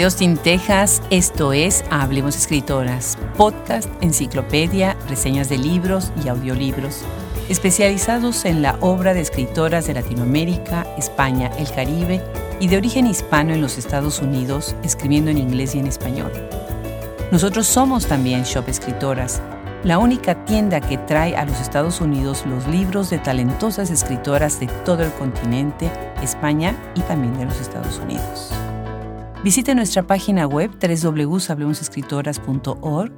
Desde Austin, Texas, esto es Hablemos Escritoras, podcast, enciclopedia, reseñas de libros y audiolibros, especializados en la obra de escritoras de Latinoamérica, España, el Caribe y de origen hispano en los Estados Unidos, escribiendo en inglés y en español. Nosotros somos también Shop Escritoras, la única tienda que trae a los Estados Unidos los libros de talentosas escritoras de todo el continente, España y también de los Estados Unidos. Visite nuestra página web www.hablemosescritoras.org,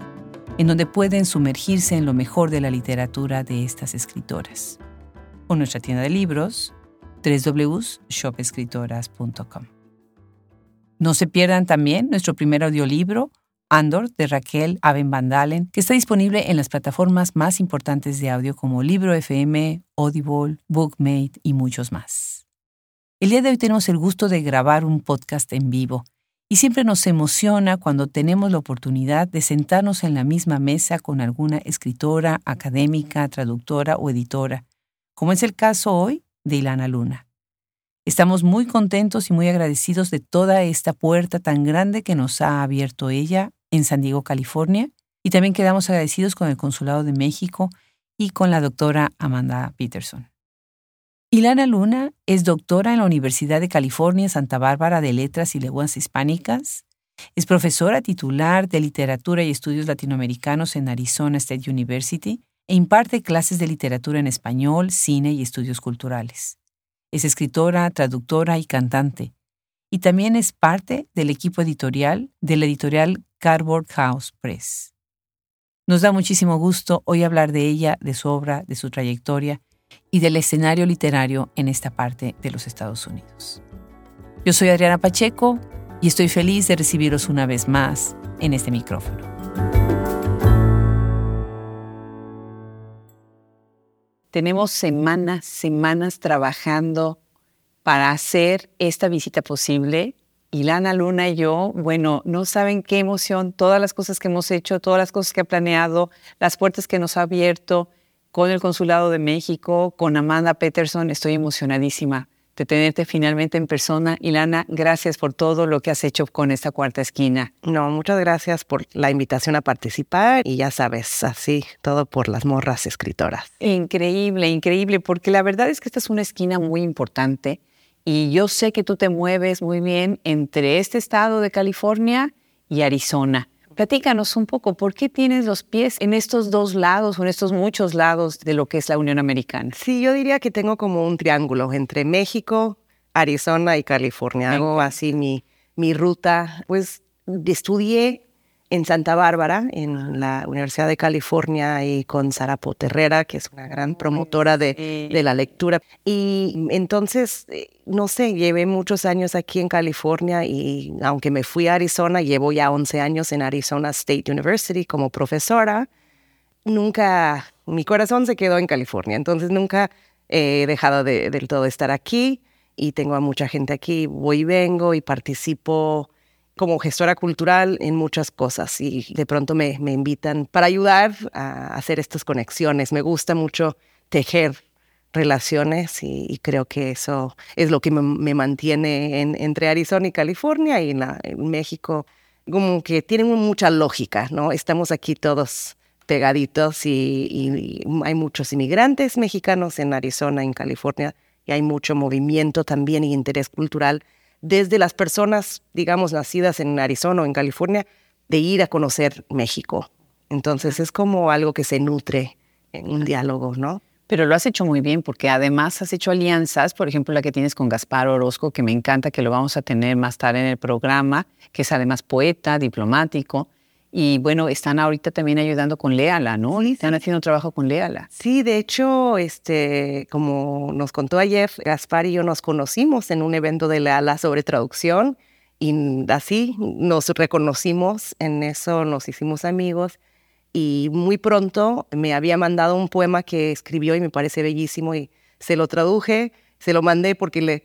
en donde pueden sumergirse en lo mejor de la literatura de estas escritoras. O nuestra tienda de libros, www.shopescritoras.com. No se pierdan también nuestro primer audiolibro, Andor, de Raquel Aben Vandalen, que está disponible en las plataformas más importantes de audio como Libro FM, Audible, Bookmate y muchos más. El día de hoy tenemos el gusto de grabar un podcast en vivo y siempre nos emociona cuando tenemos la oportunidad de sentarnos en la misma mesa con alguna escritora, académica, traductora o editora, como es el caso hoy de Ilana Luna. Estamos muy contentos y muy agradecidos de toda esta puerta tan grande que nos ha abierto ella en San Diego, California, y también quedamos agradecidos con el Consulado de México y con la doctora Amanda Peterson. Ilana Luna es doctora en la Universidad de California Santa Bárbara de Letras y Lenguas Hispánicas. Es profesora titular de Literatura y Estudios Latinoamericanos en Arizona State University e imparte clases de literatura en español, cine y estudios culturales. Es escritora, traductora y cantante. Y también es parte del equipo editorial de la editorial Cardboard House Press. Nos da muchísimo gusto hoy hablar de ella, de su obra, de su trayectoria y del escenario literario en esta parte de los Estados Unidos. Yo soy Adriana Pacheco y estoy feliz de recibiros una vez más en este micrófono. Tenemos semanas, semanas trabajando para hacer esta visita posible. Y Lana Luna y yo, bueno, no saben qué emoción, todas las cosas que hemos hecho, todas las cosas que ha planeado, las puertas que nos ha abierto, con el Consulado de México, con Amanda Peterson. Estoy emocionadísima de tenerte finalmente en persona. Ilana, gracias por todo lo que has hecho con esta cuarta esquina. No, muchas gracias por la invitación a participar y ya sabes, así, todo por las morras escritoras. Increíble, increíble, porque la verdad es que esta es una esquina muy importante y yo sé que tú te mueves muy bien entre este estado de California y Arizona. Platícanos un poco, ¿por qué tienes los pies en estos dos lados o en estos muchos lados de lo que es la Unión Americana? Sí, yo diría que tengo como un triángulo entre México, Arizona y California. Hago así mi, mi ruta. Pues estudié en Santa Bárbara, en la Universidad de California, y con Sara Poterrera, que es una gran promotora de, de, la lectura. Y entonces, eh, no sé, llevé muchos años aquí en California y aunque me fui a Arizona, llevo ya 11 años en Arizona State University como profesora, nunca, mi corazón se quedó en California, entonces nunca he dejado de, del todo estar aquí y tengo a mucha gente aquí, voy y vengo y participo como gestora cultural en muchas cosas y de pronto me, me invitan para ayudar a hacer estas conexiones. Me gusta mucho tejer relaciones y, creo que eso es lo que me, mantiene entre Arizona y California y en, México. Como que tienen mucha lógica, ¿no? Estamos aquí todos pegaditos y, y, hay muchos inmigrantes mexicanos en Arizona, en California, y hay mucho movimiento también y interés cultural desde las personas, digamos, nacidas en Arizona o en California, de ir a conocer México. Entonces es como algo que se nutre en un diálogo, ¿no? Pero lo has hecho muy bien porque además has hecho alianzas, por ejemplo la que tienes con Gaspar Orozco, que me encanta que lo vamos a tener más tarde en el programa, que es además poeta, diplomático. Y bueno, están ahorita también ayudando con Léala, ¿no? Están haciendo trabajo con Léala. Sí, de hecho, este, como nos contó ayer, Gaspar y yo nos conocimos en un evento de Léala sobre traducción y así nos reconocimos, en eso nos hicimos amigos y muy pronto me había mandado un poema que escribió y me parece bellísimo y se lo traduje, se lo mandé porque le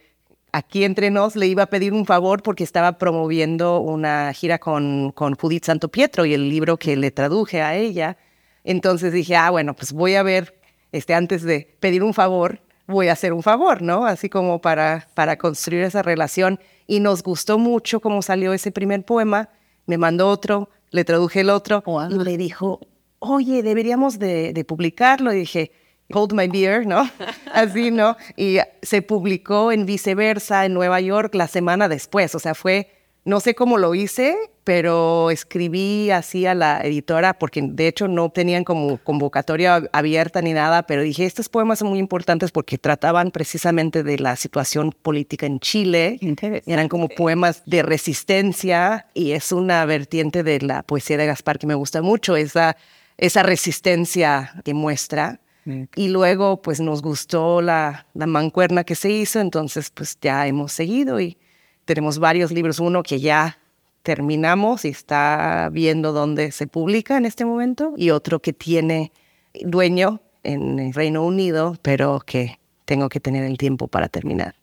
aquí entre nos le iba a pedir un favor porque estaba promoviendo una gira con, con Judith Santo Pietro y el libro que le traduje a ella. Entonces dije, ah, bueno, pues voy a ver, este, antes de pedir un favor, voy a hacer un favor, ¿no? Así como para, para construir esa relación. Y nos gustó mucho cómo salió ese primer poema. Me mandó otro, le traduje el otro y le dijo, oye, deberíamos de, de publicarlo. Y dije, hold my beer, ¿no? Así, ¿no? Y se publicó en viceversa en Nueva York la semana después. O sea, fue no sé cómo lo hice, pero escribí así a la editora, porque de hecho no tenían como convocatoria abierta ni nada, pero dije, estos poemas son muy importantes porque trataban precisamente de la situación política en Chile. Eran como poemas de resistencia y es una vertiente de la poesía de Gaspar que me gusta mucho, esa, esa resistencia que muestra. Y luego, pues nos gustó la, la mancuerna que se hizo, entonces, pues ya hemos seguido y tenemos varios libros, uno que ya terminamos y está viendo dónde se publica en este momento, y otro que tiene dueño en el Reino Unido, pero que tengo que tener el tiempo para terminar.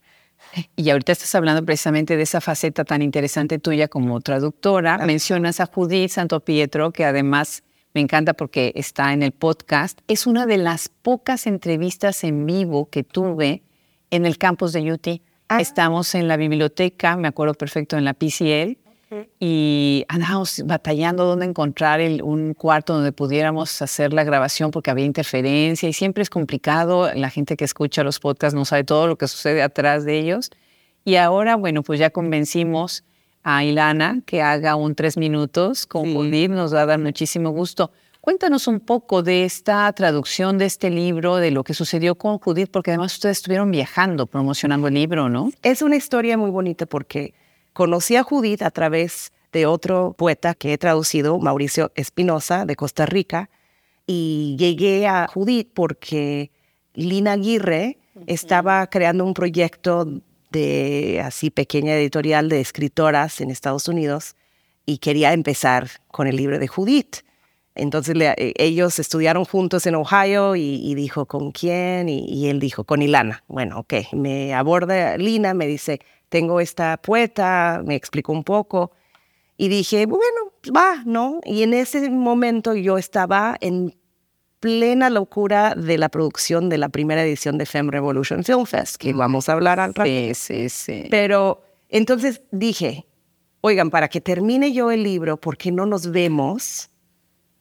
Y ahorita estás hablando precisamente de esa faceta tan interesante tuya como traductora. Mencionas a Judith Santo Pietro, que además me encanta porque está en el podcast. Es una de las pocas entrevistas en vivo que tuve en el campus de UT. Ah. Estamos en la biblioteca, me acuerdo perfecto, en la PCL, y andábamos batallando dónde encontrar un cuarto donde pudiéramos hacer la grabación porque había interferencia y siempre es complicado. La gente que escucha los podcasts no sabe todo lo que sucede atrás de ellos. Y ahora, bueno, pues ya convencimos a Ilana que haga un tres minutos con sí. nos va a dar muchísimo gusto. Cuéntanos un poco de esta traducción de este libro, de lo que sucedió con Judith, porque además ustedes estuvieron viajando promocionando el libro, ¿no? Es una historia muy bonita porque conocí a Judith a través de otro poeta que he traducido, Mauricio Espinosa, de Costa Rica, y llegué a Judith porque Lina Aguirre estaba creando un proyecto de así pequeña editorial de escritoras en Estados Unidos y quería empezar con el libro de Judith. Entonces eh, ellos estudiaron juntos en Ohio y, dijo, ¿con quién? Y, él dijo, con Ilana. Bueno, ok, me aborda Lina, me dice, tengo esta poeta, me explicó un poco. Y dije, bueno, va, ¿no? Y en ese momento yo estaba en plena locura de la producción de la primera edición de Femme Revolution Film Fest, que vamos a hablar al rato. Sí, sí, sí. Pero entonces dije, oigan, para que termine yo el libro, ¿por qué no nos vemos?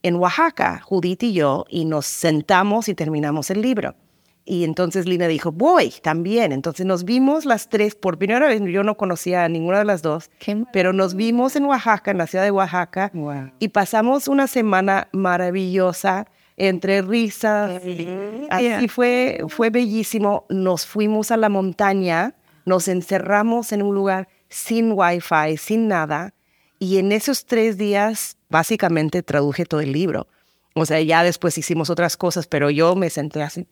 en Oaxaca, Judith y yo, y nos sentamos y terminamos el libro. Y entonces Lina dijo, voy también. Entonces nos vimos las tres, por primera vez, yo no conocía a ninguna de las dos, pero nos vimos en Oaxaca, en la ciudad de Oaxaca, y pasamos una semana maravillosa entre risas. Así fue, fue bellísimo. Nos fuimos a la montaña, nos encerramos en un lugar sin wifi, sin nada, y en esos tres días básicamente traduje todo el libro. O sea, ya después hicimos otras cosas, pero yo me senté así,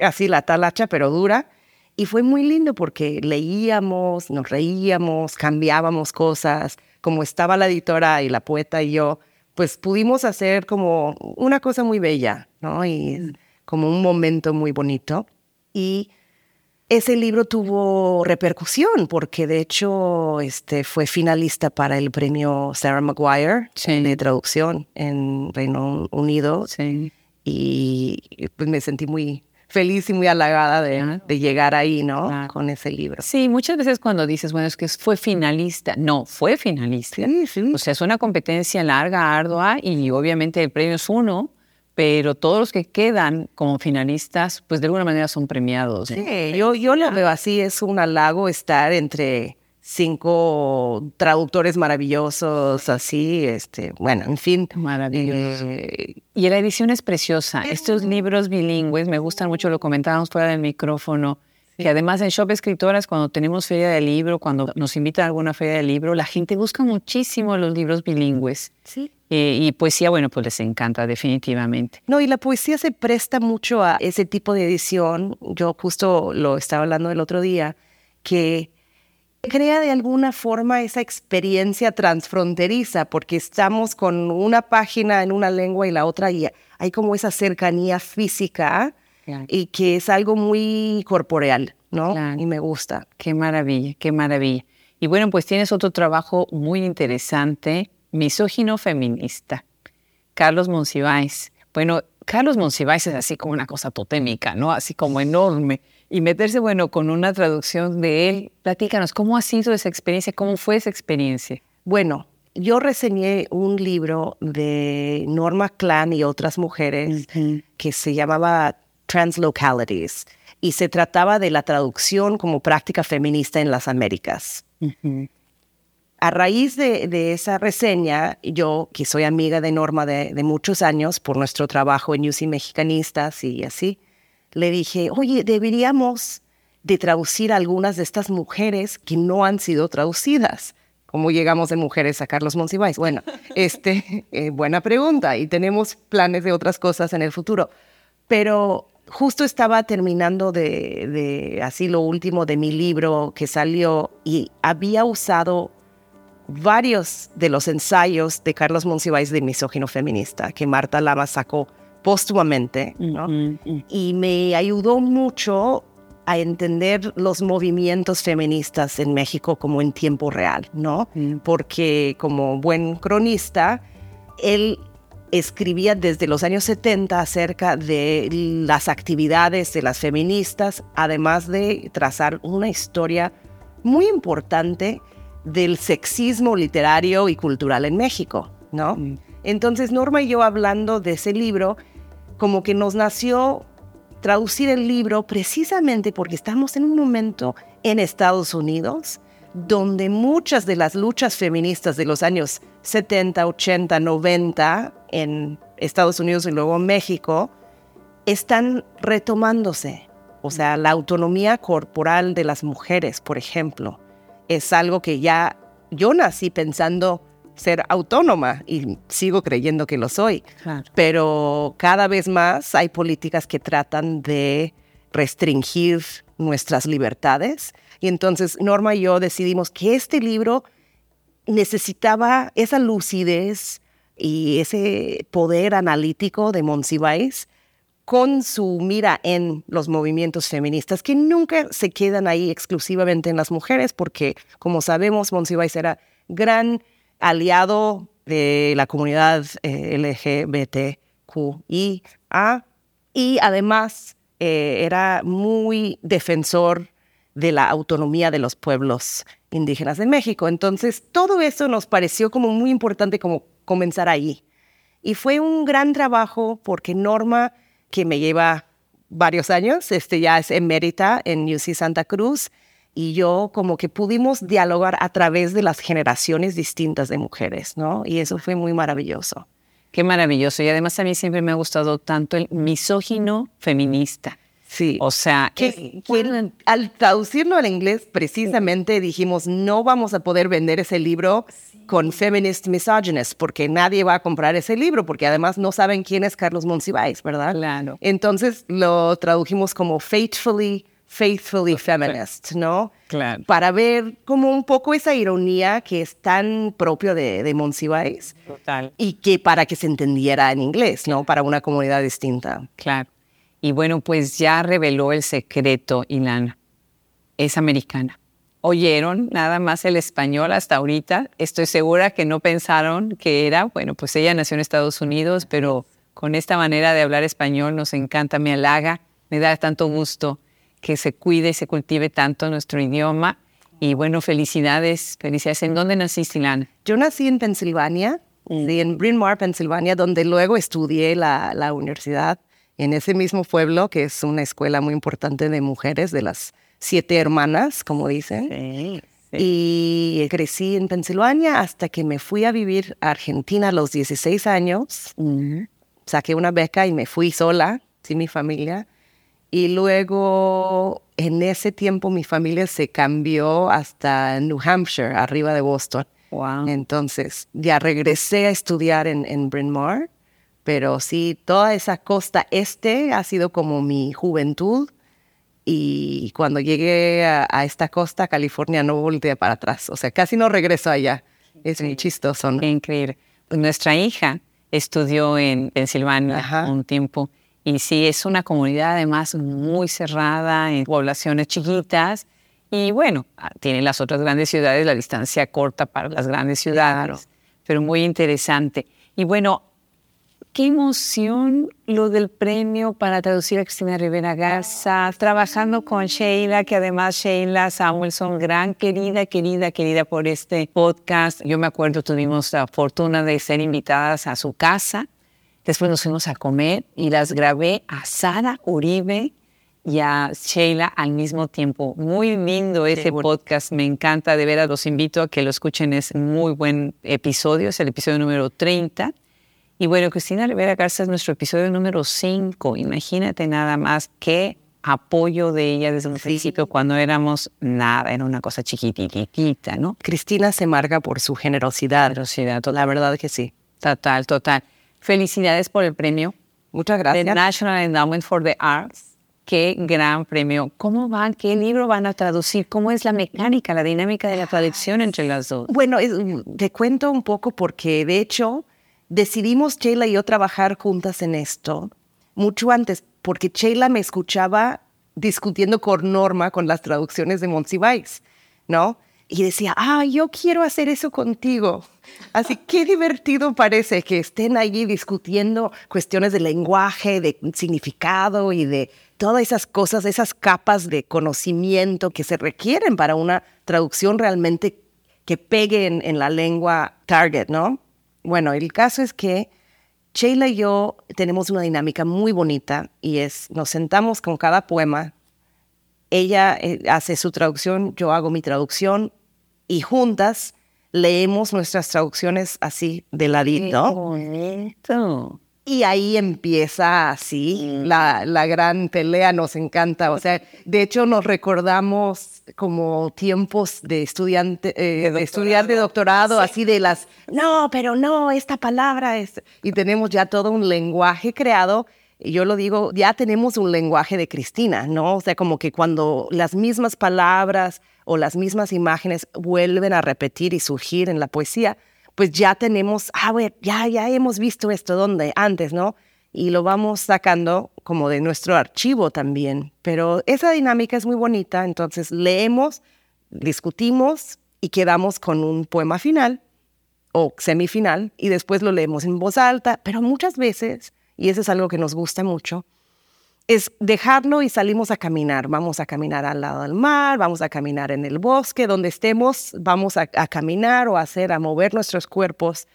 así la talacha, pero dura. Y fue muy lindo porque leíamos, nos reíamos, cambiábamos cosas. Como estaba la editora y la poeta y yo, pues pudimos hacer como una cosa muy bella, ¿no? Y como un momento muy bonito. Y ese libro tuvo repercusión porque de hecho este, fue finalista para el premio Sarah Maguire de traducción en Reino Unido. Y pues me sentí muy feliz y muy halagada de, de llegar ahí, ¿no? Con ese libro. Sí, muchas veces cuando dices, bueno, es que fue finalista, no, fue finalista. O sea, es una competencia larga, ardua y obviamente el premio es uno, pero todos los que quedan como finalistas, pues de alguna manera son premiados. Sí, yo, yo lo veo así, es un halago estar entre cinco traductores maravillosos, así, este, bueno, en fin. Maravilloso. Eh, y la edición es preciosa. Estos libros bilingües me gustan mucho, lo comentábamos fuera del micrófono, que además en Shop Escritoras, cuando tenemos feria de libro, cuando nos invitan a alguna feria de libro, la gente busca muchísimo los libros bilingües. Sí. Eh, y poesía, bueno, pues les encanta definitivamente. No, y la poesía se presta mucho a ese tipo de edición. Yo justo lo estaba hablando el otro día, que crea de alguna forma esa experiencia transfronteriza, porque estamos con una página en una lengua y la otra, y hay como esa cercanía física y que es algo muy corporeal, ¿no? Y me gusta. Qué maravilla, qué maravilla. Y bueno, pues tienes otro trabajo muy interesante, misógino feminista. Carlos Monsiváis. Bueno, Carlos Monsiváis es así como una cosa totémica, ¿no? Así como enorme. Y meterse, bueno, con una traducción de él. Platícanos, ¿cómo ha sido esa experiencia? ¿Cómo fue esa experiencia? Bueno, yo reseñé un libro de Norma Clan y otras mujeres que se llamaba Translocalities y se trataba de la traducción como práctica feminista en las Américas. A raíz de, esa reseña, yo, que soy amiga de Norma de, muchos años por nuestro trabajo en UC Mexicanistas y así, le dije, oye, deberíamos de traducir algunas de estas mujeres que no han sido traducidas. ¿Cómo llegamos de mujeres a Carlos Monsiváis? Bueno, este, eh, buena pregunta y tenemos planes de otras cosas en el futuro. Pero justo estaba terminando de, de, así lo último de mi libro que salió y había usado varios de los ensayos de Carlos Monsiváis de misógino feminista que Marta Lama sacó póstumamente, Y me ayudó mucho a entender los movimientos feministas en México como en tiempo real, ¿no? Mm. Porque como buen cronista, él escribía desde los años 70 acerca de las actividades de las feministas, además de trazar una historia muy importante del sexismo literario y cultural en México, ¿no? Mm. Entonces Norma y yo hablando de ese libro, como que nos nació traducir el libro precisamente porque estamos en un momento en Estados Unidos donde muchas de las luchas feministas de los años 70, 80, 90 en Estados Unidos y luego México están retomándose. O sea, la autonomía corporal de las mujeres, por ejemplo, es algo que ya yo nací pensando ser autónoma y sigo creyendo que lo soy. Pero cada vez más hay políticas que tratan de restringir nuestras libertades. Y entonces Norma y yo decidimos que este libro necesitaba esa lucidez y ese poder analítico de Monsiváis con su mira en los movimientos feministas, que nunca se quedan ahí exclusivamente en las mujeres, porque como sabemos, Monsiváis era gran aliado de la comunidad eh, LGBTQIA y además eh, era muy defensor de la autonomía de los pueblos indígenas de México. Entonces, todo eso nos pareció como muy importante como comenzar ahí. Y fue un gran trabajo porque Norma, que me lleva varios años, este ya es emérita en UC Santa Cruz, y yo como que pudimos dialogar a través de las generaciones distintas de mujeres, ¿no? Y eso fue muy maravilloso. Qué maravilloso. Y además a mí siempre me ha gustado tanto el misógino feminista. Sí. O sea, que, al traducirlo al inglés, precisamente dijimos, no vamos a poder vender ese libro con feminist misogynist, porque nadie va a comprar ese libro, porque además no saben quién es Carlos Monsiváis, ¿verdad? Claro. Entonces lo tradujimos como Fatefully faithfully feminist, ¿no? Claro. Para ver como un poco esa ironía que es tan propio de, de Monsiváis. Total. Y que para que se entendiera en inglés, ¿no? Para una comunidad distinta. Claro. Y bueno, pues ya reveló el secreto, Ilana. Es americana. Oyeron nada más el español hasta ahorita. Estoy segura que no pensaron que era, bueno, pues ella nació en Estados Unidos, pero con esta manera de hablar español nos encanta, me halaga, me da tanto gusto que se cuide y se cultive tanto nuestro idioma. Y bueno, felicidades, felicidades. ¿En dónde naciste, Ilana? Yo nací en Pensilvania, mm. en Bryn Mawr, Pensilvania, donde luego estudié la, la, universidad en ese mismo pueblo, que es una escuela muy importante de mujeres, de las siete hermanas, como dicen. Sí, Y crecí en Pensilvania hasta que me fui a vivir a Argentina a los 16 años. Saqué una beca y me fui sola, sin mi familia. Y luego, en ese tiempo, mi familia se cambió hasta New Hampshire, arriba de Boston. Wow. Entonces, ya regresé a estudiar en, en Bryn Mawr, pero sí, toda esa costa este ha sido como mi juventud. Y cuando llegué a, esta costa, California, no volteé para atrás. O sea, casi no regreso allá. Es muy chistoso. ¿no? Increíble. Nuestra hija estudió en Pensilvania un tiempo y sí, es una comunidad además muy cerrada, en poblaciones chiquitas. Y bueno, ah, tiene las otras grandes ciudades, la distancia corta para las grandes ciudades, pero muy interesante. Y bueno, qué emoción lo del premio para traducir a Cristina Rivera Garza, trabajando con Sheila, que además Sheila Samuelson, gran querida, querida, querida por este podcast. Yo me acuerdo, tuvimos la fortuna de ser invitadas a su casa. Después nos fuimos a comer y las grabé a Sara Uribe y a Sheila al mismo tiempo. Muy lindo ese podcast, me encanta, de veras los invito a que lo escuchen, es muy buen episodio, es el episodio número 30. Y bueno, Cristina Rivera Garza es nuestro episodio número 5, imagínate nada más qué apoyo de ella desde un principio cuando éramos nada, era una cosa chiquititita, ¿no? Cristina se marca por su generosidad. Generosidad, la verdad que sí. Total, total. Felicidades por el premio. Muchas gracias. The National Endowment for the Arts Qué gran premio. ¿Cómo van? ¿Qué libro van a traducir? ¿Cómo es la mecánica, la dinámica de la traducción entre las dos? Bueno, te cuento un poco porque de hecho decidimos Sheila y yo trabajar juntas en esto mucho antes, porque Sheila me escuchaba discutiendo con Norma con las traducciones de Monsiváis, ¿no? Y decía, ah, yo quiero hacer eso contigo. Así qué divertido parece que estén allí discutiendo cuestiones de lenguaje, de significado y de todas esas cosas, esas capas de conocimiento que se requieren para una traducción realmente que pegue en, la lengua target, ¿no? Bueno, el caso es que Sheila y yo tenemos una dinámica muy bonita y es, nos sentamos con cada poema, ella eh, hace su traducción, yo hago mi traducción y juntas leemos nuestras traducciones así de ladito. Y ahí empieza así la, la, gran pelea, nos encanta. O sea, de hecho nos recordamos como tiempos de estudiante, eh, de, estudiar de doctorado, así de las, no, pero no, esta palabra es... Y tenemos ya todo un lenguaje creado yo lo digo, ya tenemos un lenguaje de Cristina, ¿no? O sea, como que cuando las mismas palabras o las mismas imágenes vuelven a repetir y surgir en la poesía, pues ya tenemos, ah, ver, ya, ya hemos visto esto donde antes, ¿no? Y lo vamos sacando como de nuestro archivo también. Pero esa dinámica es muy bonita, entonces leemos, discutimos y quedamos con un poema final o semifinal y después lo leemos en voz alta, pero muchas veces y eso es algo que nos gusta mucho, es dejarlo y salimos a caminar. Vamos a caminar al lado del mar, vamos a caminar en el bosque, donde estemos, vamos a, caminar o a hacer, a mover nuestros cuerpos.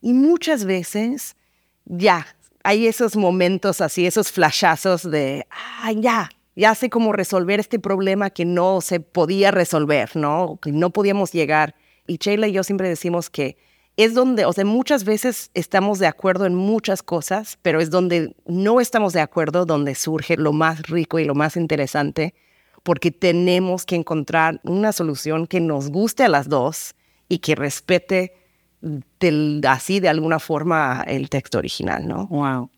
Y muchas veces ya hay esos momentos así, esos flashazos de, ah, ya, ya sé cómo resolver este problema que no se podía resolver, ¿no? Que no podíamos llegar. Y Sheila y yo siempre decimos que es donde, o sea, muchas veces estamos de acuerdo en muchas cosas, pero es donde no estamos de acuerdo, donde surge lo más rico y lo más interesante, porque tenemos que encontrar una solución que nos guste a las dos y que respete así de alguna forma el texto original, ¿no? Wow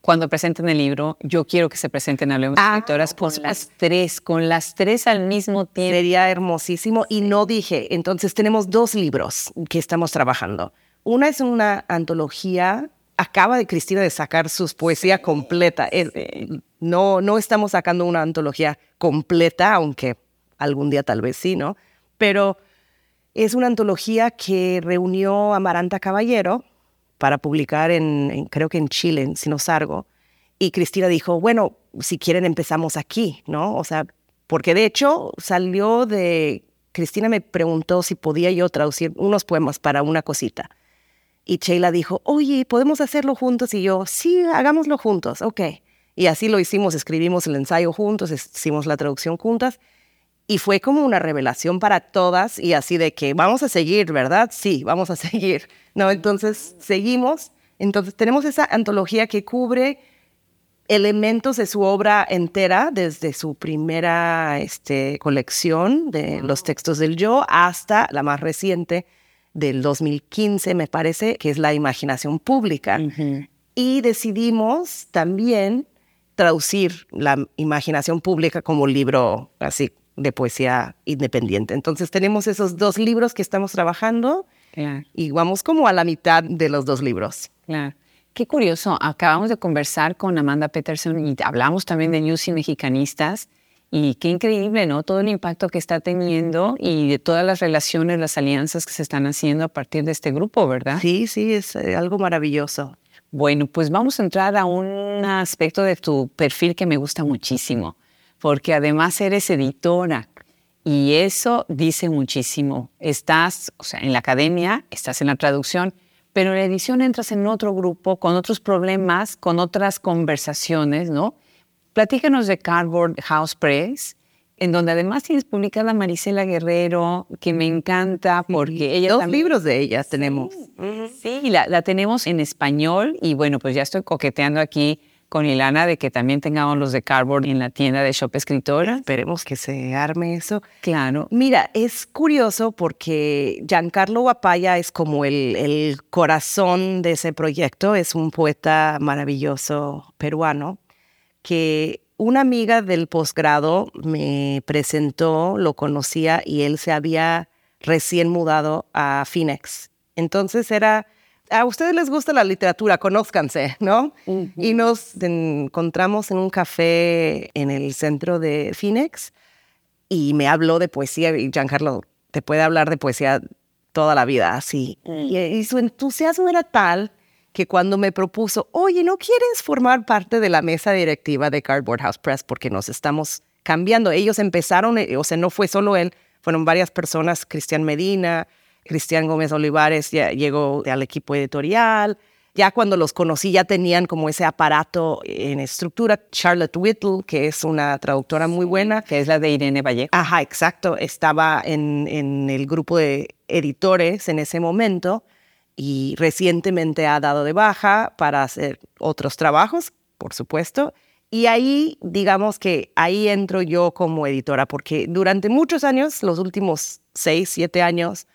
cuando presenten el libro, yo quiero que se presenten a ah, Escritoras con las tres, con las tres al mismo tiempo. Sería hermosísimo. Y no dije, entonces tenemos dos libros que estamos trabajando. Una es una antología, acaba de Cristina de sacar sus poesía completa. No, no estamos sacando una antología completa, aunque algún día tal vez sí, ¿no? Pero es una antología que reunió a Maranta Caballero, para publicar en, creo que en Chile, en Sinosargo. Y Cristina dijo, bueno, si quieren empezamos aquí, ¿no? O sea, porque de hecho salió de, Cristina me preguntó si podía yo traducir unos poemas para una cosita. Y Sheila dijo, oye, ¿podemos hacerlo juntos? Y yo, sí, hagámoslo juntos, ok. Y así lo hicimos, escribimos el ensayo juntos, hicimos la traducción juntas. Y fue como una revelación para todas y así de que vamos a seguir, ¿verdad? Sí, vamos a seguir. No, entonces seguimos. Entonces tenemos esa antología que cubre elementos de su obra entera, desde su primera este, colección de los textos del yo hasta la más reciente del 2015, me parece, que es la imaginación pública. Y decidimos también traducir la imaginación pública como libro así de poesía independiente. Entonces tenemos esos dos libros que estamos trabajando y vamos como a la mitad de los dos libros. Claro. Qué curioso, acabamos de conversar con Amanda Peterson y hablamos también de News y Mexicanistas y qué increíble, ¿no? Todo el impacto que está teniendo y de todas las relaciones, las alianzas que se están haciendo a partir de este grupo, ¿verdad? Sí, sí, es eh, algo maravilloso. Bueno, pues vamos a entrar a un aspecto de tu perfil que me gusta muchísimo, porque además eres editora y eso dice muchísimo. Estás, o sea, en la academia, estás en la traducción, pero en la edición entras en otro grupo, con otros problemas, con otras conversaciones, ¿no? Platícanos de Cardboard House Press, en donde además tienes publicada Marisela Guerrero, que me encanta porque ella... Dos libros de ella tenemos. Sí, la, la, tenemos en español y bueno, pues ya estoy coqueteando aquí con Ilana de que también tengamos los de Cardboard en la tienda de Shop Escritora. Esperemos que se arme eso. Claro. Mira, es curioso porque Giancarlo Guapaya es como el, el corazón de ese proyecto, es un poeta maravilloso peruano que una amiga del posgrado me presentó, lo conocía y él se había recién mudado a Phoenix. Entonces era, a ustedes les gusta la literatura, conózcanse, ¿no? Y nos encontramos en un café en el centro de Phoenix y me habló de poesía y Giancarlo te puede hablar de poesía toda la vida, así. Mm. y su entusiasmo era tal que cuando me propuso, oye, ¿no quieres formar parte de la mesa directiva de Cardboard House Press? Porque nos estamos cambiando. Ellos empezaron, eh, o sea, no fue solo él, fueron varias personas, Cristian Medina, Cristian Gómez Olivares ya llegó al equipo editorial. Ya cuando los conocí ya tenían como ese aparato en estructura. Charlotte Whittle, que es una traductora muy buena. Que es la de Irene Vallejo. Ajá, exacto. Estaba en, en el grupo de editores en ese momento y recientemente ha dado de baja para hacer otros trabajos, por supuesto. Y ahí, digamos que ahí entro yo como editora, porque durante muchos años, los últimos seis, siete años,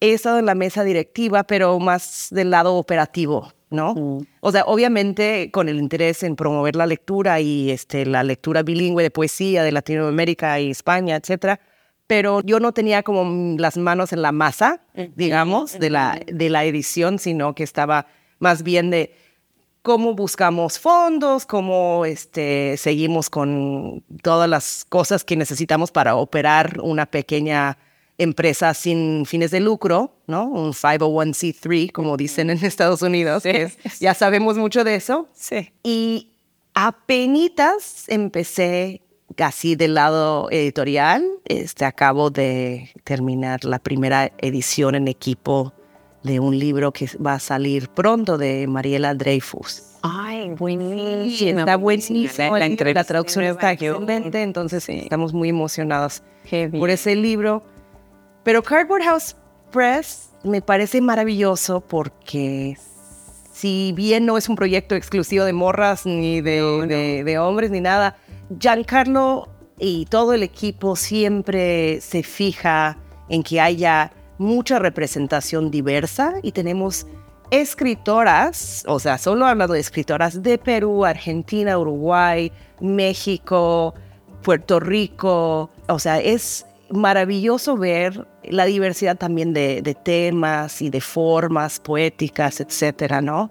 he estado en la mesa directiva, pero más del lado operativo, ¿no? Mm. O sea, obviamente con el interés en promover la lectura y este, la lectura bilingüe de poesía de Latinoamérica y España, etcétera, pero yo no tenía como las manos en la masa, digamos, de la, de la edición, sino que estaba más bien de cómo buscamos fondos, cómo este, seguimos con todas las cosas que necesitamos para operar una pequeña empresa sin fines de lucro, ¿no? Un 501c3, como dicen en Estados Unidos, ya sabemos mucho de eso. Sí. Y apenas empecé casi del lado editorial, este, acabo de terminar la primera edición en equipo de un libro que va a salir pronto de Mariela Dreyfus. Ay, buenísimo. está buenísimo. La, la, traducción está excelente, entonces estamos muy emocionados por ese libro. Pero Cardboard House Press me parece maravilloso porque si bien no es un proyecto exclusivo de morras ni de, de hombres ni nada, Giancarlo y todo el equipo siempre se fija en que haya mucha representación diversa y tenemos escritoras, o sea, solo hablando de escritoras de Perú, Argentina, Uruguay, México, Puerto Rico, o sea, es maravilloso ver la diversidad también de, temas y de formas poéticas, etcétera, ¿no?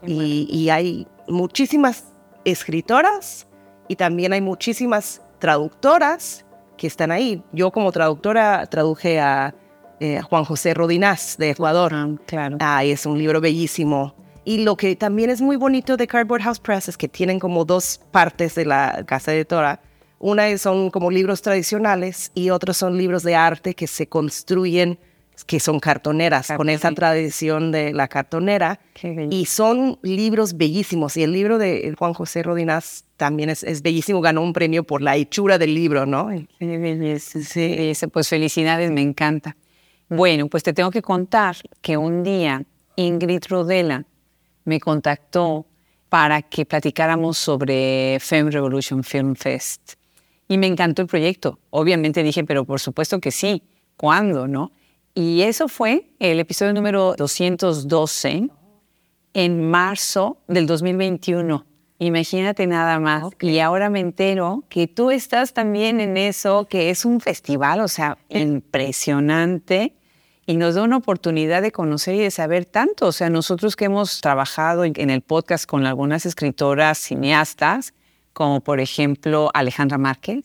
y hay muchísimas escritoras y también hay muchísimas traductoras que están ahí. Yo como traductora traduje a eh, Juan José Rodinás de Ecuador. Ah, claro. Ah, es un libro bellísimo. Y lo que también es muy bonito de Cardboard House Press es que tienen como dos partes de la casa editora. Una son como libros tradicionales y otros son libros de arte que se construyen que son cartoneras, con esa tradición de la cartonera. Y son libros bellísimos. Y el libro de Juan José Rodinás también es, es bellísimo. Ganó un premio por la hechura del libro, ¿no? Sí, sí. Pues felicidades, me encanta. Bueno, pues te tengo que contar que un día Ingrid Rodela me contactó para que platicáramos sobre Femme Revolution Film Fest. Y me encantó el proyecto. Obviamente dije, pero por supuesto que sí. ¿Cuándo, no? Y eso fue el episodio número 212 en marzo del 2021. Imagínate nada más. Y ahora me entero que tú estás también en eso, que es un festival, o sea, impresionante. Y nos da una oportunidad de conocer y de saber tanto. O sea, nosotros que hemos trabajado en el podcast con algunas escritoras cineastas, como por ejemplo Alejandra Márquez,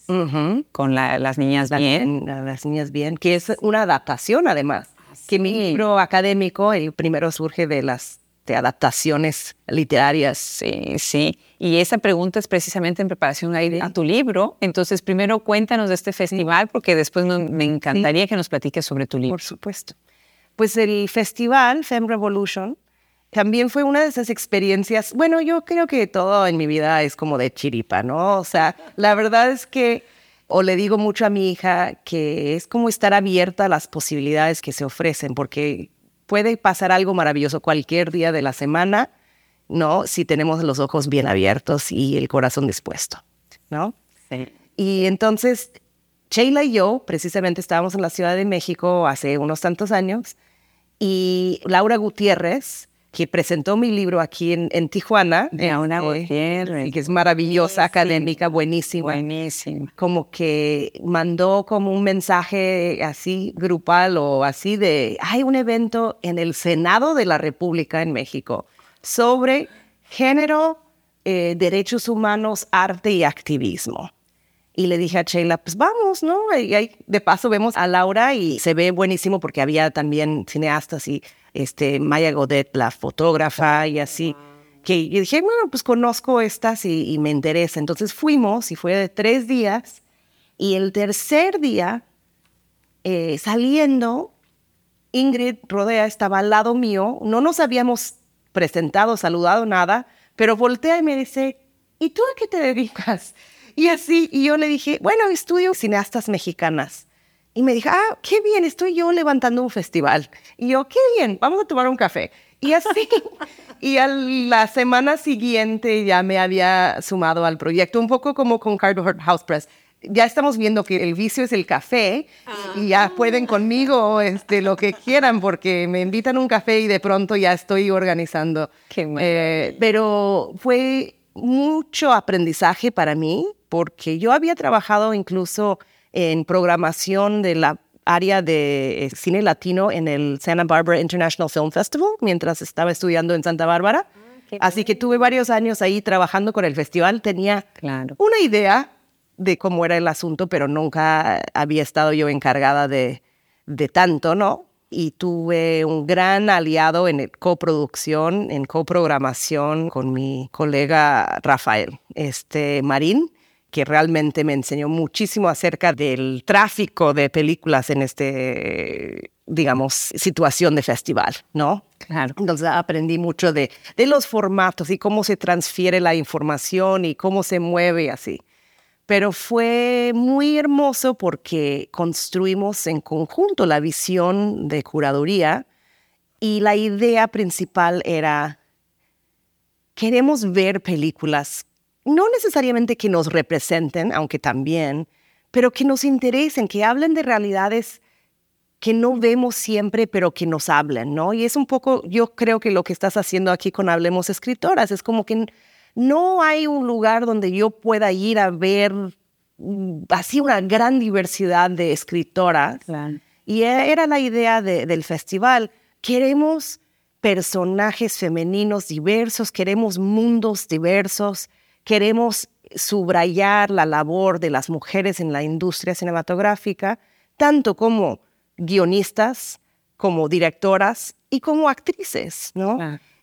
con Las Niñas Bien. Las Niñas Bien, que es una adaptación además, que mi libro académico, el primero surge de las de adaptaciones literarias. Sí, sí. Y esa pregunta es precisamente en preparación a, tu libro. Entonces, primero cuéntanos de este festival, porque después me encantaría que nos platiques sobre tu libro. Por supuesto. Pues el festival Femme Revolution también fue una de esas experiencias. Bueno, yo creo que todo en mi vida es como de chiripa, ¿no? O sea, la verdad es que, o le digo mucho a mi hija, que es como estar abierta a las posibilidades que se ofrecen, porque puede pasar algo maravilloso cualquier día de la semana, ¿no? Si tenemos los ojos bien abiertos y el corazón dispuesto, ¿no? Sí. Y entonces, Sheila y yo, precisamente estábamos en la Ciudad de México hace unos tantos años, y Laura Gutiérrez, que presentó mi libro aquí en, en Tijuana. Laura este, Gutiérrez. Que es maravillosa, académica, buenísima. Buenísima. Como que mandó como un mensaje así grupal o así de, hay un evento en el Senado de la República en México sobre género, eh, derechos humanos, arte y activismo. Y le dije a Sheila, pues vamos, ¿no? Y, de paso vemos a Laura y se ve buenísimo porque había también cineastas y este, Maya Godet, la fotógrafa y así. Que y dije, bueno, pues conozco estas y, me interesa. Entonces fuimos y fue de tres días. Y el tercer día, eh, saliendo, Ingrid Rodea estaba al lado mío. No nos habíamos presentado, saludado, nada, pero voltea y me dice, ¿y tú a qué te dedicas? Y así, y yo le dije, bueno, estudio cineastas mexicanas. Y me dijo, ah, qué bien, estoy yo levantando un festival. Y yo, qué bien, vamos a tomar un café. Y así, y a la semana siguiente ya me había sumado al proyecto, un poco como con Cardboard House Press. Ya estamos viendo que el vicio es el café y ya pueden conmigo este, lo que quieran porque me invitan a un café y de pronto ya estoy organizando. Qué eh, pero fue mucho aprendizaje para mí porque yo había trabajado incluso en programación de la área de eh, cine latino en el Santa Barbara International Film Festival mientras estaba estudiando en Santa Bárbara. Ah, Así que tuve varios años ahí trabajando con el festival. Tenía una idea de cómo era el asunto, pero nunca había estado yo encargada de, de tanto, ¿no? Y tuve un gran aliado en coproducción, en coprogramación con mi colega Rafael este, Marín que realmente me enseñó muchísimo acerca del tráfico de películas en este, digamos, situación de festival, ¿no? Claro. Entonces aprendí mucho de, de los formatos y cómo se transfiere la información y cómo se mueve así. Pero fue muy hermoso porque construimos en conjunto la visión de curaduría y la idea principal era, queremos ver películas no necesariamente que nos representen, aunque también, pero que nos interesen, que hablen de realidades que no vemos siempre, pero que nos hablen, ¿no? Y es un poco, yo creo que lo que estás haciendo aquí con Hablemos Escritoras, es como que no hay un lugar donde yo pueda ir a ver mm, así una gran diversidad de escritoras. Y e, era la idea del festival. Queremos personajes femeninos diversos, queremos mundos diversos, queremos subrayar la labor de las mujeres en la industria cinematográfica, tanto como guionistas, como directoras y como actrices, ¿no?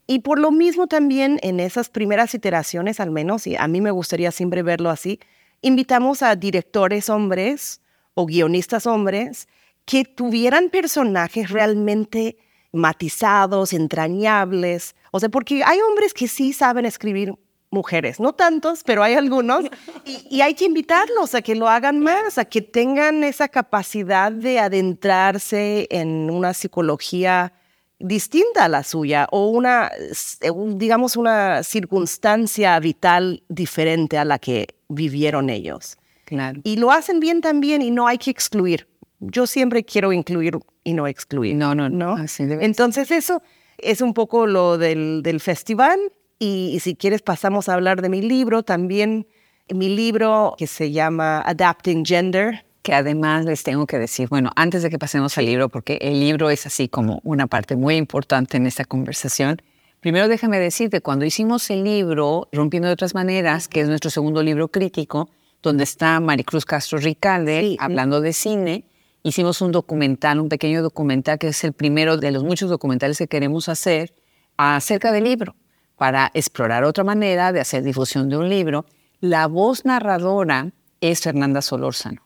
Y por lo mismo también en esas primeras iteraciones, al menos, y a mí me gustaría siempre verlo así, invitamos a directores hombres o guionistas hombres que tuvieran personajes realmente matizados, entrañables. O sea, porque hay hombres que sí saben escribir mujeres, no tantos, pero hay algunos, y, hay que invitarlos a que lo hagan más, a que tengan esa capacidad de adentrarse en una psicología distinta a la suya o una, digamos, una circunstancia vital diferente a la que vivieron ellos. Claro. Y lo hacen bien también y no hay que excluir. Yo siempre quiero incluir y no excluir. No, no, no. Entonces eso es un poco lo del, del festival y, si quieres pasamos a hablar de mi libro, también mi libro que se llama Adapting Gender. Que además les tengo que decir, bueno, antes de que pasemos al libro, porque el libro es así como una parte muy importante en esta conversación, primero déjame decir que cuando hicimos el libro, Rompiendo de otras maneras, que es nuestro segundo libro crítico, donde está Maricruz Castro Ricalde hablando de cine, hicimos un documental, un pequeño documental que es el primero de los muchos documentales que queremos hacer acerca del libro, para explorar otra manera de hacer difusión de un libro. La voz narradora es Fernanda Solórzano,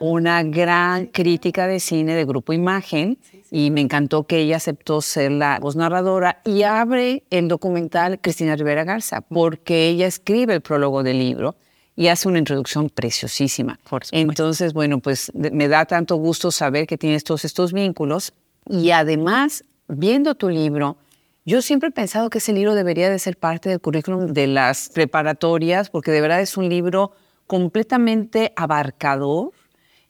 una gran crítica de cine de Grupo Imagen, y me encantó que ella aceptó ser la voz narradora y abre el documental Cristina Rivera Garza, porque ella escribe el prólogo del libro y hace una introducción preciosísima. Entonces, bueno, pues me da tanto gusto saber que tienes todos estos vínculos y además, viendo tu libro, yo siempre he pensado que ese libro debería de ser parte del currículum de las preparatorias, porque de verdad es un libro completamente abarcador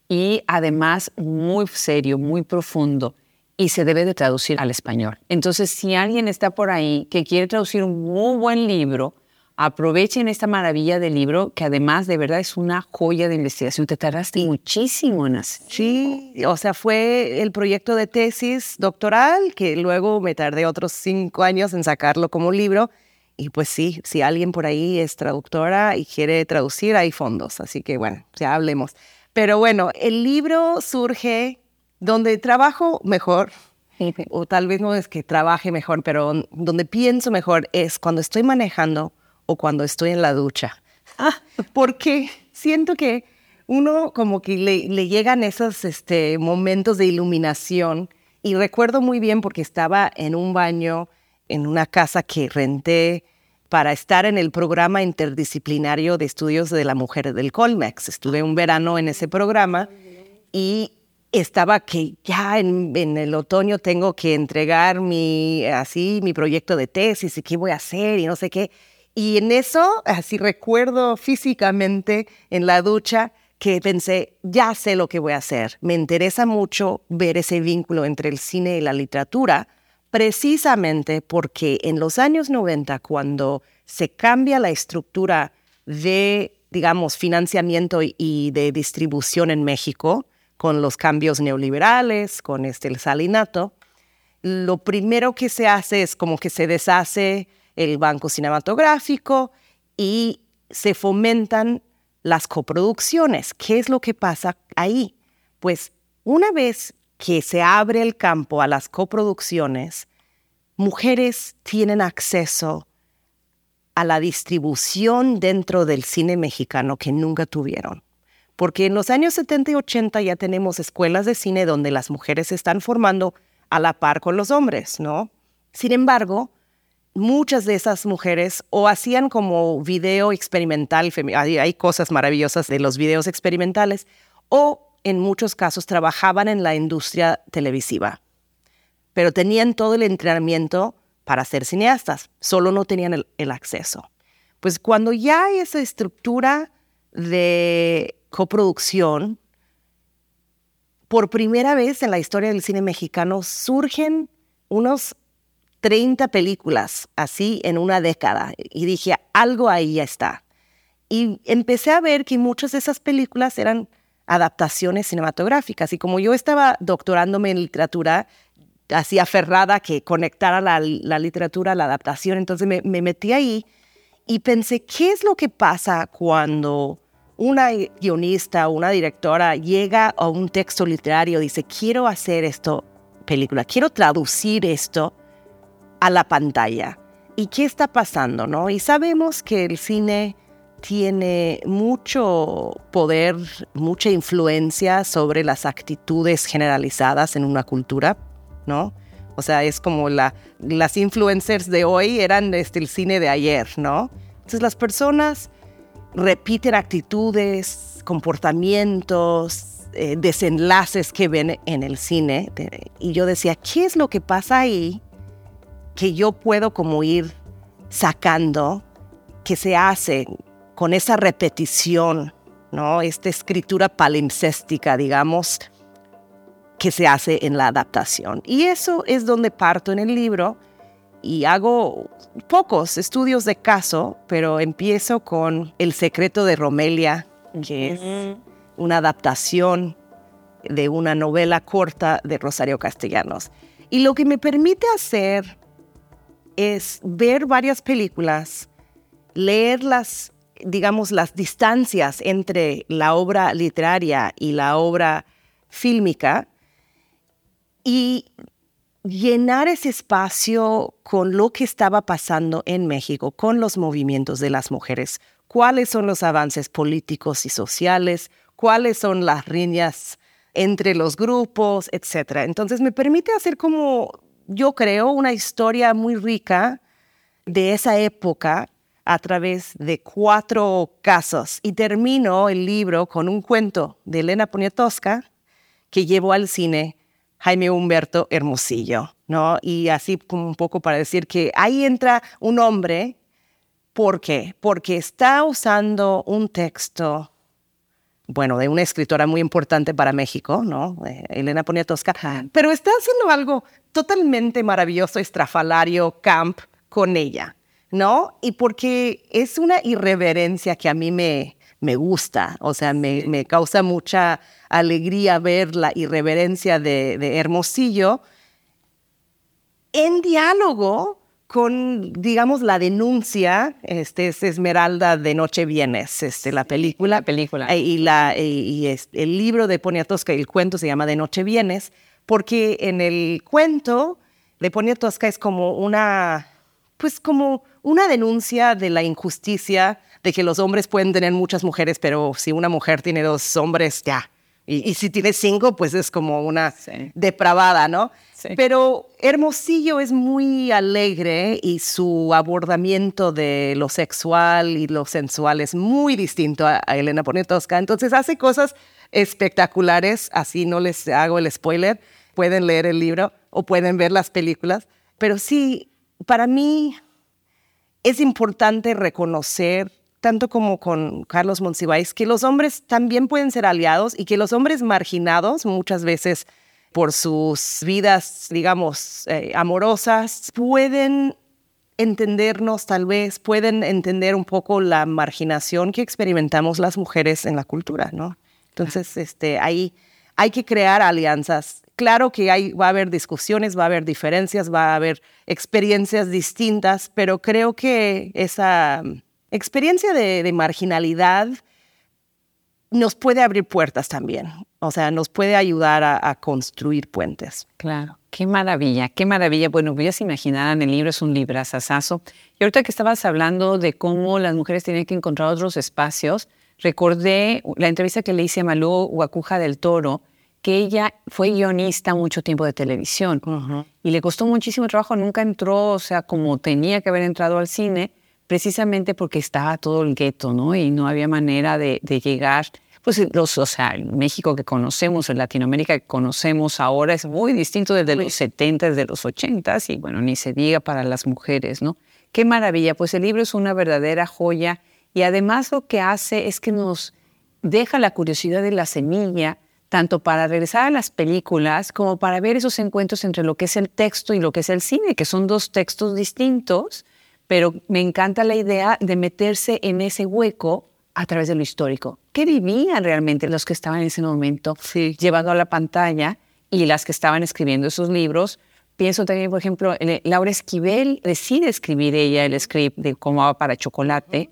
y además muy serio, muy profundo y se debe de traducir al español. Entonces, si alguien está por ahí que quiere traducir un muy buen libro, aprovechen esta maravilla del libro, que además de verdad es una joya de investigación. Te tardaste muchísimo en hacer. Sí, o sea, fue el proyecto de tesis doctoral, que luego me tardé otros cinco años en sacarlo como libro. Y pues sí, si alguien por ahí es traductora y quiere traducir, hay fondos. Así que bueno, ya hablemos. Pero bueno, el libro surge donde trabajo mejor, o tal vez no es que trabaje mejor, pero donde pienso mejor es cuando estoy manejando o cuando estoy en la ducha. Ah, porque siento que uno como que le, llegan esos este, momentos de iluminación y recuerdo muy bien porque estaba en un baño en una casa que renté para estar en el programa interdisciplinario de estudios de la mujer del Colmex. Estuve un verano en ese programa y estaba que ya en, en, el otoño tengo que entregar mi, así, mi proyecto de tesis y qué voy a hacer y no sé qué. Y en eso, así recuerdo físicamente en la ducha que pensé, ya sé lo que voy a hacer. Me interesa mucho ver ese vínculo entre el cine y la literatura, precisamente porque en los años 90, cuando se cambia la estructura de, digamos, financiamiento y de distribución en México, con los cambios neoliberales, con este, el salinato, lo primero que se hace es como que se deshace el banco cinematográfico y se fomentan las coproducciones. ¿Qué es lo que pasa ahí? Pues una vez que se abre el campo a las coproducciones, mujeres tienen acceso a la distribución dentro del cine mexicano que nunca tuvieron. Porque en los años 70 y 80 ya tenemos escuelas de cine donde las mujeres se están formando a la par con los hombres, ¿no? Sin embargo, muchas de esas mujeres o hacían como video experimental, hay cosas maravillosas de los videos experimentales, o en muchos casos trabajaban en la industria televisiva, pero tenían todo el entrenamiento para ser cineastas, solo no tenían el, acceso. Pues cuando ya hay esa estructura de coproducción, por primera vez en la historia del cine mexicano surgen unos 30 películas así en una década y dije, algo ahí ya está. Y empecé a ver que muchas de esas películas eran adaptaciones cinematográficas y como yo estaba doctorándome en literatura, así aferrada que conectara la, literatura a la adaptación, entonces me, me metí ahí y pensé, ¿qué es lo que pasa cuando una guionista o una directora llega a un texto literario y dice, quiero hacer esto película, quiero traducir esto a la pantalla. ¿Y qué está pasando? ¿no? Y sabemos que el cine tiene mucho poder, mucha influencia sobre las actitudes generalizadas en una cultura, ¿no? O sea, es como la, las influencers de hoy eran este, el cine de ayer, ¿no? Entonces las personas repiten actitudes, comportamientos, eh, desenlaces que ven en el cine. Y yo decía, ¿qué es lo que pasa ahí que yo puedo como ir sacando que se hace con esa repetición, ¿no? Esta escritura palimpséstica, digamos, que se hace en la adaptación. Y eso es donde parto en el libro y hago pocos estudios de caso, pero empiezo con El secreto de Romelia, que es una adaptación de una novela corta de Rosario Castellanos. Y lo que me permite hacer es ver varias películas, leer las, digamos, las distancias entre la obra literaria y la obra fílmica y llenar ese espacio con lo que estaba pasando en México, con los movimientos de las mujeres, cuáles son los avances políticos y sociales, cuáles son las riñas entre los grupos, etc. Entonces me permite hacer como, yo creo, una historia muy rica de esa época a través de cuatro casos. Y termino el libro con un cuento de Elena Poniatowska que llevó al cine Jaime Humberto Hermosillo, ¿no? Y así un poco para decir que ahí entra un hombre, ¿por qué? Porque está usando un texto, bueno, de una escritora muy importante para México, ¿no? Eh, Elena Poniatowska, pero está haciendo algo totalmente maravilloso, estrafalario, camp con ella, ¿no? Y porque es una irreverencia que a mí me, me gusta, o sea, me, me causa mucha alegría ver la irreverencia de, de Hermosillo en diálogo con, digamos, la denuncia, este es Esmeralda de Noche Vienes, este, la película. película. Eh, y, la, eh, y, el libro de Poniatowska, el cuento se llama De Noche Vienes, porque en el cuento de Poniatowska es como una, pues como una denuncia de la injusticia de que los hombres pueden tener muchas mujeres, pero si una mujer tiene dos hombres, ya. Y, si tiene cinco, pues es como una depravada, ¿no? Pero Hermosillo es muy alegre y su abordamiento de lo sexual y lo sensual es muy distinto a, Elena Poniatowska. Entonces hace cosas espectaculares, así no les hago el spoiler. Pueden leer el libro o pueden ver las películas. Pero sí, para mí es importante reconocer tanto como con Carlos Monsiváis, que los hombres también pueden ser aliados y que los hombres marginados muchas veces por sus vidas, digamos, eh, amorosas, pueden entendernos tal vez, pueden entender un poco la marginación que experimentamos las mujeres en la cultura, ¿no? Entonces, este, ahí hay que crear alianzas. Claro que hay, va a haber discusiones, va a haber diferencias, va a haber experiencias distintas, pero creo que esa experiencia de, marginalidad nos puede abrir puertas también, o sea, nos puede ayudar a, construir puentes. Claro, qué maravilla, qué maravilla. Bueno, voy a imaginar en el libro, es un librazazazo. Y ahorita que estabas hablando de cómo las mujeres tienen que encontrar otros espacios, recordé la entrevista que le hice a Malú Huacuja del Toro, que ella fue guionista mucho tiempo de televisión y le costó muchísimo trabajo, nunca entró, o sea, como tenía que haber entrado al cine, precisamente porque estaba todo el gueto, ¿no? Y no había manera de, llegar. Pues los, o sea, el México que conocemos, el Latinoamérica que conocemos ahora es muy distinto desde los 70, desde los 80 y bueno, ni se diga para las mujeres, ¿no? Qué maravilla, pues el libro es una verdadera joya y además lo que hace es que nos deja la curiosidad de la semilla, tanto para regresar a las películas como para ver esos encuentros entre lo que es el texto y lo que es el cine, que son dos textos distintos, pero me encanta la idea de meterse en ese hueco a través de lo histórico. ¿Qué vivían realmente los que estaban en ese momento llevando a la pantalla y las que estaban escribiendo esos libros? Pienso también, por ejemplo, Laura Esquivel decide escribir ella el script de Cómo va para chocolate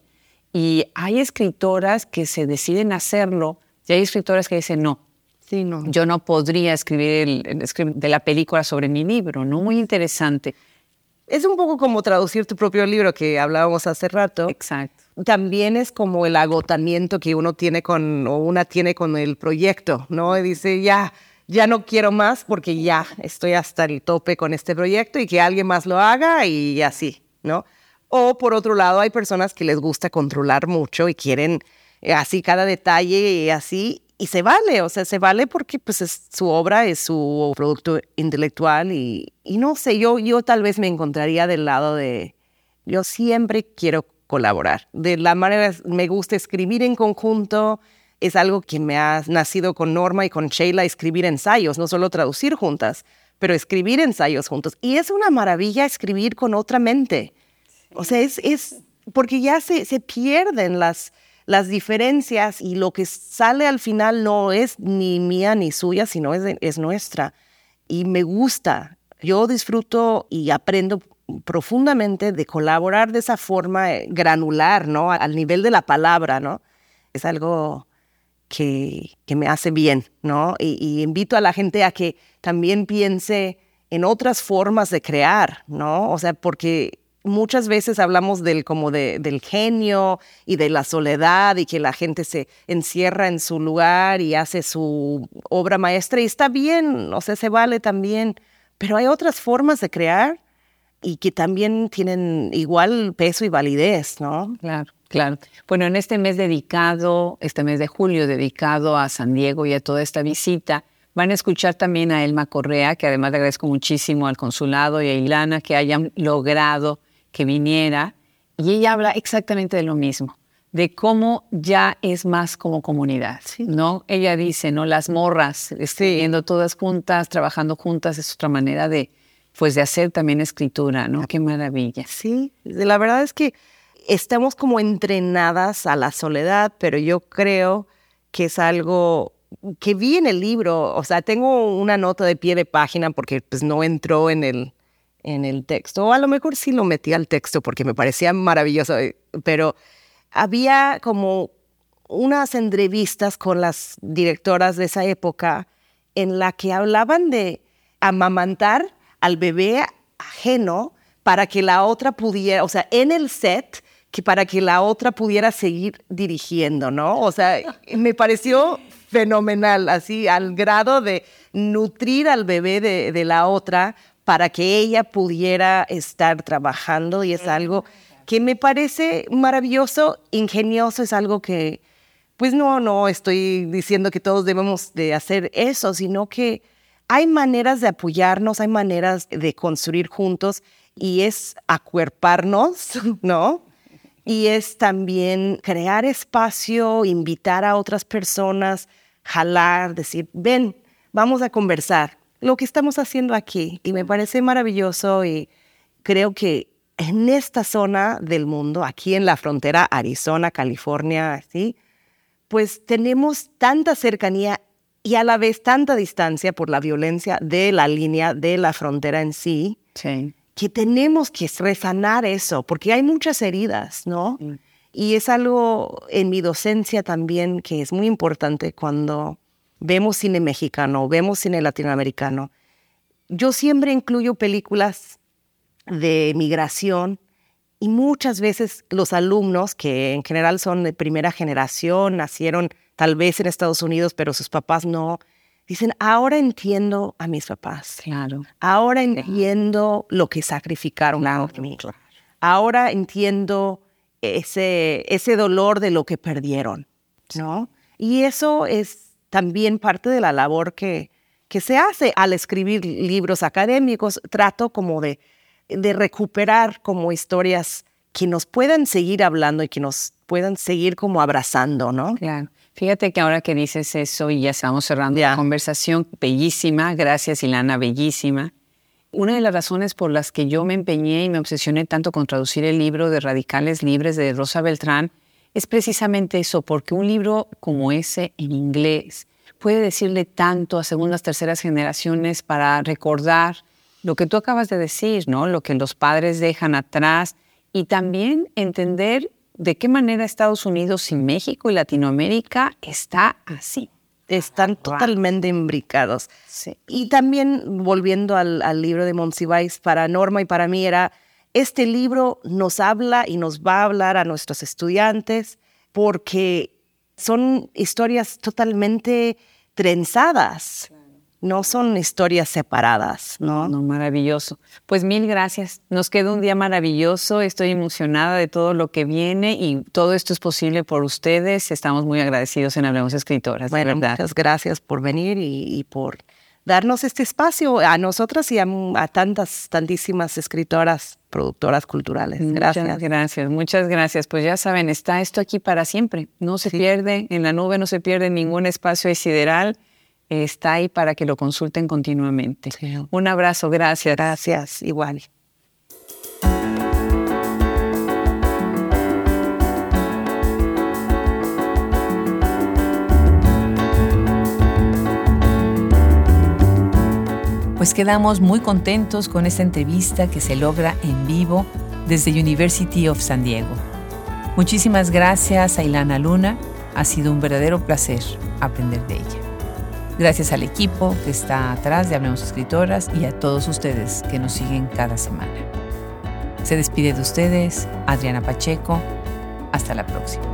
y hay escritoras que se deciden hacerlo y hay escritoras que dicen no. Sí, no. Yo no podría escribir el script de la película sobre mi libro, ¿no? Muy interesante. Es un poco como traducir tu propio libro que hablábamos hace rato. Exacto. También es como el agotamiento que uno tiene con, o una tiene con el proyecto, ¿no? Y dice, ya, ya no quiero más porque ya estoy hasta el tope con este proyecto y que alguien más lo haga y así, ¿no? O por otro lado, hay personas que les gusta controlar mucho y quieren eh, así cada detalle y así, y se vale, o sea, se vale porque pues es su obra, es su producto intelectual y, y no sé, yo, yo tal vez me encontraría del lado de, yo siempre quiero colaborar. De la manera, me gusta escribir en conjunto, es algo que me ha nacido con Norma y con Sheila, escribir ensayos, no solo traducir juntas, pero escribir ensayos juntos. Y es una maravilla escribir con otra mente. O sea, es, es porque ya se, se pierden las las diferencias y lo que sale al final no es ni mía ni suya, sino es, es nuestra. Y me gusta, yo disfruto y aprendo profundamente de colaborar de esa forma eh, granular, ¿no? Al nivel de la palabra, ¿no? Es algo que, que me hace bien, ¿no? Y, y, invito a la gente a que también piense en otras formas de crear, ¿no? O sea, porque muchas veces hablamos del como del genio y de la soledad y que la gente se encierra en su lugar y hace su obra maestra y está bien, o sea, se vale también, pero hay otras formas de crear y que también tienen igual peso y validez, ¿no? Claro, claro. Bueno, en este mes dedicado, este mes de julio dedicado a San Diego y a toda esta visita, van a escuchar también a Elma Correa, que además le agradezco muchísimo al consulado y a Ilana que hayan logrado que viniera y ella habla exactamente de lo mismo, de cómo ya es más como comunidad, ¿no? Ella dice, ¿no? Las morras escribiendo todas juntas, trabajando juntas, es otra manera de, pues, de hacer también escritura, ¿no? Qué maravilla. Sí, la verdad es que estamos como entrenadas a la soledad, pero yo creo que es algo que vi en el libro, o sea, tengo una nota de pie de página porque pues no entró en el en el texto, o a lo mejor sí lo metí al texto porque me parecía maravilloso, eh, pero había como unas entrevistas con las directoras de esa época en la que hablaban de amamantar al bebé ajeno para que la otra pudiera, o sea, en el set, que para que la otra pudiera seguir dirigiendo, ¿no? O sea, me pareció fenomenal, así, al grado de nutrir al bebé de, de la otra para que ella pudiera estar trabajando y es algo que me parece maravilloso, ingenioso, es algo que, pues no, no estoy diciendo que todos debemos de hacer eso, sino que hay maneras de apoyarnos, hay maneras de construir juntos y es acuerparnos, ¿no? Y es también crear espacio, invitar a otras personas, jalar, decir, ven, vamos a conversar lo que estamos haciendo aquí y me parece maravilloso y creo que en esta zona del mundo, aquí en la frontera Arizona, California, así, pues tenemos tanta cercanía y a la vez tanta distancia por la violencia de la línea de la frontera en sí, que tenemos que resanar eso, porque hay muchas heridas, ¿no? Y es algo en mi docencia también que es muy importante cuando vemos cine mexicano, vemos cine latinoamericano. Yo siempre incluyo películas de migración y muchas veces los alumnos, que en general son de primera generación, nacieron tal vez en Estados Unidos, pero sus papás no, dicen, ahora entiendo a mis papás. Claro. Ahora entiendo lo que sacrificaron por mí. Ahora entiendo ese, ese dolor de lo que perdieron, ¿no? Y eso es también parte de la labor que, que se hace al escribir libros académicos. Trato como de, de recuperar como historias que nos puedan seguir hablando y que nos puedan seguir como abrazando, ¿no? Claro. Fíjate que ahora que dices eso y ya estamos cerrando la conversación, bellísima, gracias Ilana, bellísima. Una de las razones por las que yo me empeñé y me obsesioné tanto con traducir el libro de Radicales Libres de Rosa Beltrán es precisamente eso, porque un libro como ese en inglés puede decirle tanto a segundas, terceras generaciones para recordar lo que tú acabas de decir, ¿no? Lo que los padres dejan atrás y también entender de qué manera Estados Unidos y México y Latinoamérica está así. Están totalmente imbricados. Y también, volviendo al, al libro de Monsiváis, para Norma y para mí era este libro nos habla y nos va a hablar a nuestros estudiantes porque son historias totalmente trenzadas. No son historias separadas, ¿no? No, maravilloso. Pues mil gracias. Nos queda un día maravilloso. Estoy emocionada de todo lo que viene y todo esto es posible por ustedes. Estamos muy agradecidos en Hablemos Escritoras. Bueno, muchas gracias por venir y por darnos este espacio a nosotras y a, tantas, tantísimas escritoras, productoras culturales. Gracias. Muchas gracias, muchas gracias. Pues ya saben, está esto aquí para siempre. No se pierde, en la nube no se pierde ningún espacio sideral. Está ahí para que lo consulten continuamente. Un abrazo, gracias. Gracias, igual. Pues quedamos muy contentos con esta entrevista que se logra en vivo desde University of San Diego. Muchísimas gracias a Ilana Luna, ha sido un verdadero placer aprender de ella. Gracias al equipo que está atrás de Hablemos Escritoras y a todos ustedes que nos siguen cada semana. Se despide de ustedes Adriana Pacheco. Hasta la próxima.